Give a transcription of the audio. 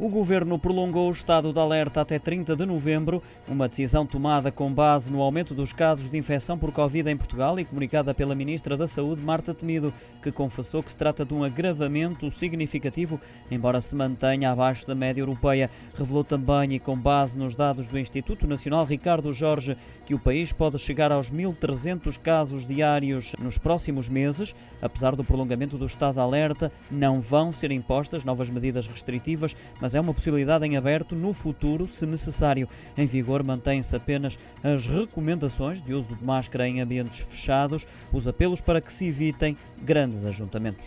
O governo prolongou o estado de alerta até 30 de novembro, uma decisão tomada com base no aumento dos casos de infecção por Covid em Portugal e comunicada pela Ministra da Saúde, Marta Temido, que confessou que se trata de um agravamento significativo, embora se mantenha abaixo da média europeia. Revelou também, e com base nos dados do Instituto Nacional Ricardo Jorge, que o país pode chegar aos 1.300 casos diários nos próximos meses. Apesar do prolongamento do estado de alerta, não vão ser impostas novas medidas restritivas, mas mas é uma possibilidade em aberto no futuro, se necessário. Em vigor mantêm-se apenas as recomendações de uso de máscara em ambientes fechados, os apelos para que se evitem grandes ajuntamentos.